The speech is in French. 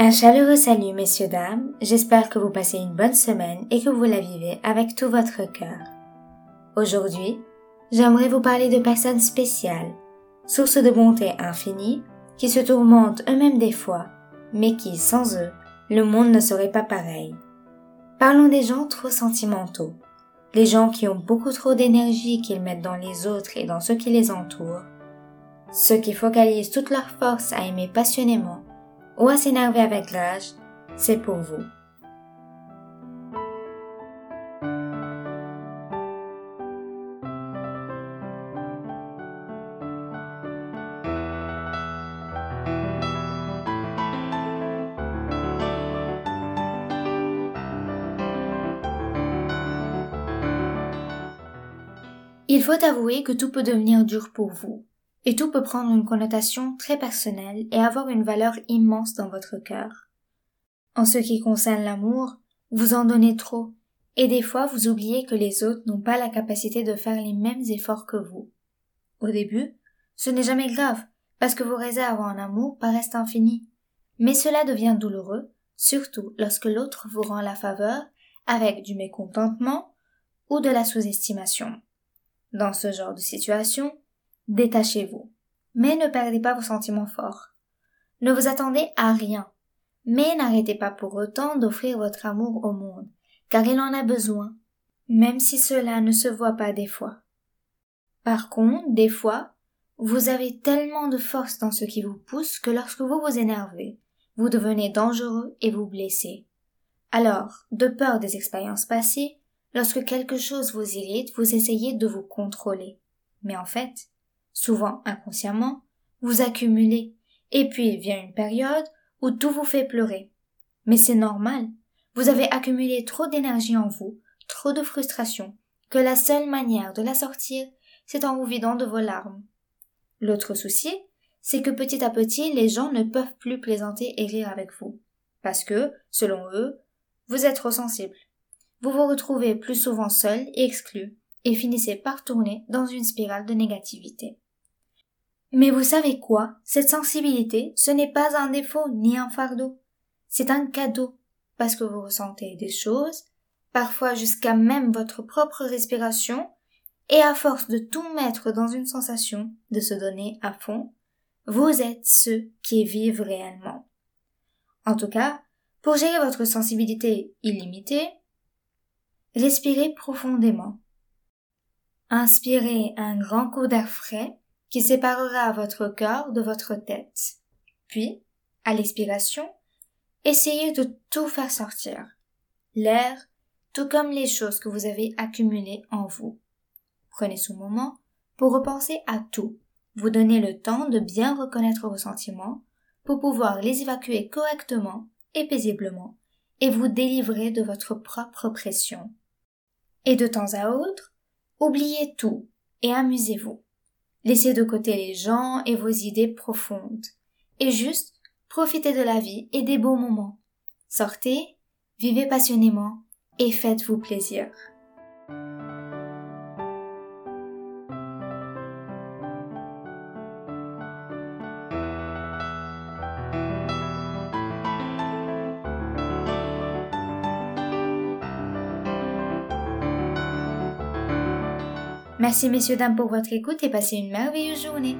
Un chaleureux salut, messieurs, dames. J'espère que vous passez une bonne semaine et que vous la vivez avec tout votre cœur. Aujourd'hui, j'aimerais vous parler de personnes spéciales, sources de bonté infinie, qui se tourmentent eux-mêmes des fois, mais qui, sans eux, le monde ne serait pas pareil. Parlons des gens trop sentimentaux, les gens qui ont beaucoup trop d'énergie qu'ils mettent dans les autres et dans ceux qui les entourent, ceux qui focalisent toute leur force à aimer passionnément ou à s'énerver avec l'âge, c'est pour vous. Il faut avouer que tout peut devenir dur pour vous, et tout peut prendre une connotation très personnelle et avoir une valeur immense dans votre cœur. En ce qui concerne l'amour, vous en donnez trop, et des fois vous oubliez que les autres n'ont pas la capacité de faire les mêmes efforts que vous. Au début, ce n'est jamais grave, parce que vos réserves en amour paraissent infinies. Mais cela devient douloureux, surtout lorsque l'autre vous rend la faveur avec du mécontentement ou de la sous-estimation. Dans ce genre de situation, détachez-vous. Mais ne perdez pas vos sentiments forts. Ne vous attendez à rien. Mais n'arrêtez pas pour autant d'offrir votre amour au monde, car il en a besoin, même si cela ne se voit pas des fois. Par contre, des fois, vous avez tellement de force dans ce qui vous pousse que lorsque vous vous énervez, vous devenez dangereux et vous blessez. Alors, de peur des expériences passées, lorsque quelque chose vous irrite, vous essayez de vous contrôler. Mais en fait, souvent inconsciemment, vous accumulez, et puis vient une période où tout vous fait pleurer. Mais c'est normal. Vous avez accumulé trop d'énergie en vous, trop de frustration, que la seule manière de la sortir, c'est en vous vidant de vos larmes. L'autre souci, c'est que petit à petit, les gens ne peuvent plus plaisanter et rire avec vous. Parce que, selon eux, vous êtes trop sensible. Vous vous retrouvez plus souvent seul et exclu, et finissez par tourner dans une spirale de négativité. Mais vous savez quoi? Cette sensibilité, ce n'est pas un défaut ni un fardeau. C'est un cadeau, parce que vous ressentez des choses, parfois jusqu'à même votre propre respiration, et à force de tout mettre dans une sensation, de se donner à fond, vous êtes ceux qui vivent réellement. En tout cas, pour gérer votre sensibilité illimitée, respirez profondément. Inspirez un grand coup d'air frais qui séparera votre cœur de votre tête. Puis, à l'expiration, essayez de tout faire sortir. L'air, tout comme les choses que vous avez accumulées en vous. Prenez ce moment pour repenser à tout. Vous donnez le temps de bien reconnaître vos sentiments pour pouvoir les évacuer correctement et paisiblement et vous délivrer de votre propre pression. Et de temps à autre, oubliez tout et amusez-vous. Laissez de côté les gens et vos idées profondes. Et juste, profitez de la vie et des beaux moments. Sortez, vivez passionnément et faites-vous plaisir. Merci messieurs dames pour votre écoute et passez une merveilleuse journée.